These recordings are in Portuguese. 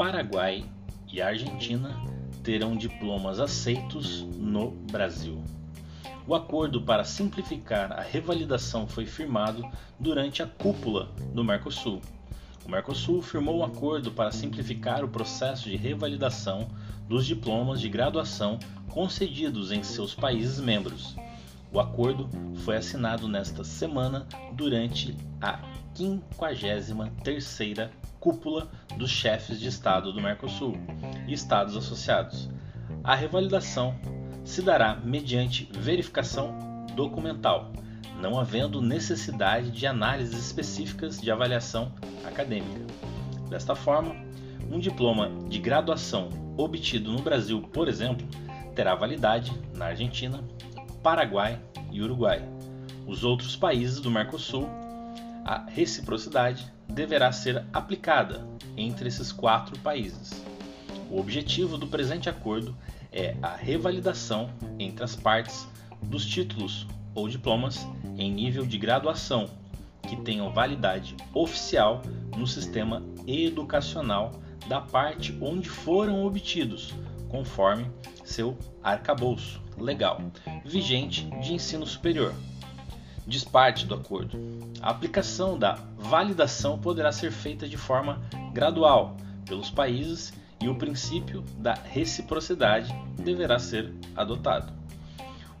Paraguai e Argentina terão diplomas aceitos no Brasil. O acordo para simplificar a revalidação foi firmado durante a cúpula do Mercosul. O Mercosul firmou um acordo para simplificar o processo de revalidação dos diplomas de graduação concedidos em seus países membros. O acordo foi assinado nesta semana durante a 53ª Cúpula dos Chefes de Estado do Mercosul e Estados Associados. A revalidação se dará mediante verificação documental, não havendo necessidade de análises específicas de avaliação acadêmica. Desta forma, um diploma de graduação obtido no Brasil, por exemplo, terá validade na Argentina, Paraguai e Uruguai. Os outros países do Mercosul, a reciprocidade deverá ser aplicada entre esses quatro países. O objetivo do presente acordo é a revalidação entre as partes dos títulos ou diplomas em nível de graduação que tenham validade oficial no sistema educacional da parte onde foram obtidos, conforme seu arcabouço legal vigente de ensino superior. Diz parte do acordo. A aplicação da validação poderá ser feita de forma gradual pelos países e o princípio da reciprocidade deverá ser adotado.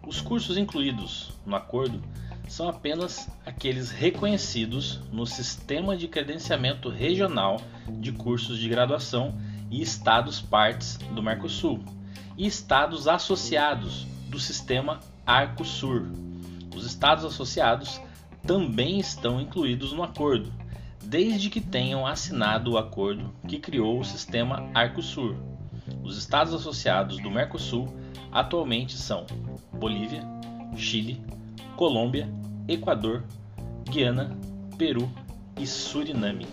Os cursos incluídos no acordo são apenas aqueles reconhecidos no Sistema de Credenciamento Regional de Cursos de Graduação e Estados partes do Mercosul e estados associados do Sistema Arcosur. Os estados associados também estão incluídos no acordo, desde que tenham assinado o acordo que criou o sistema Arcosur. Os estados associados do Mercosul atualmente são Bolívia, Chile, Colômbia, Equador, Guiana, Peru e Suriname.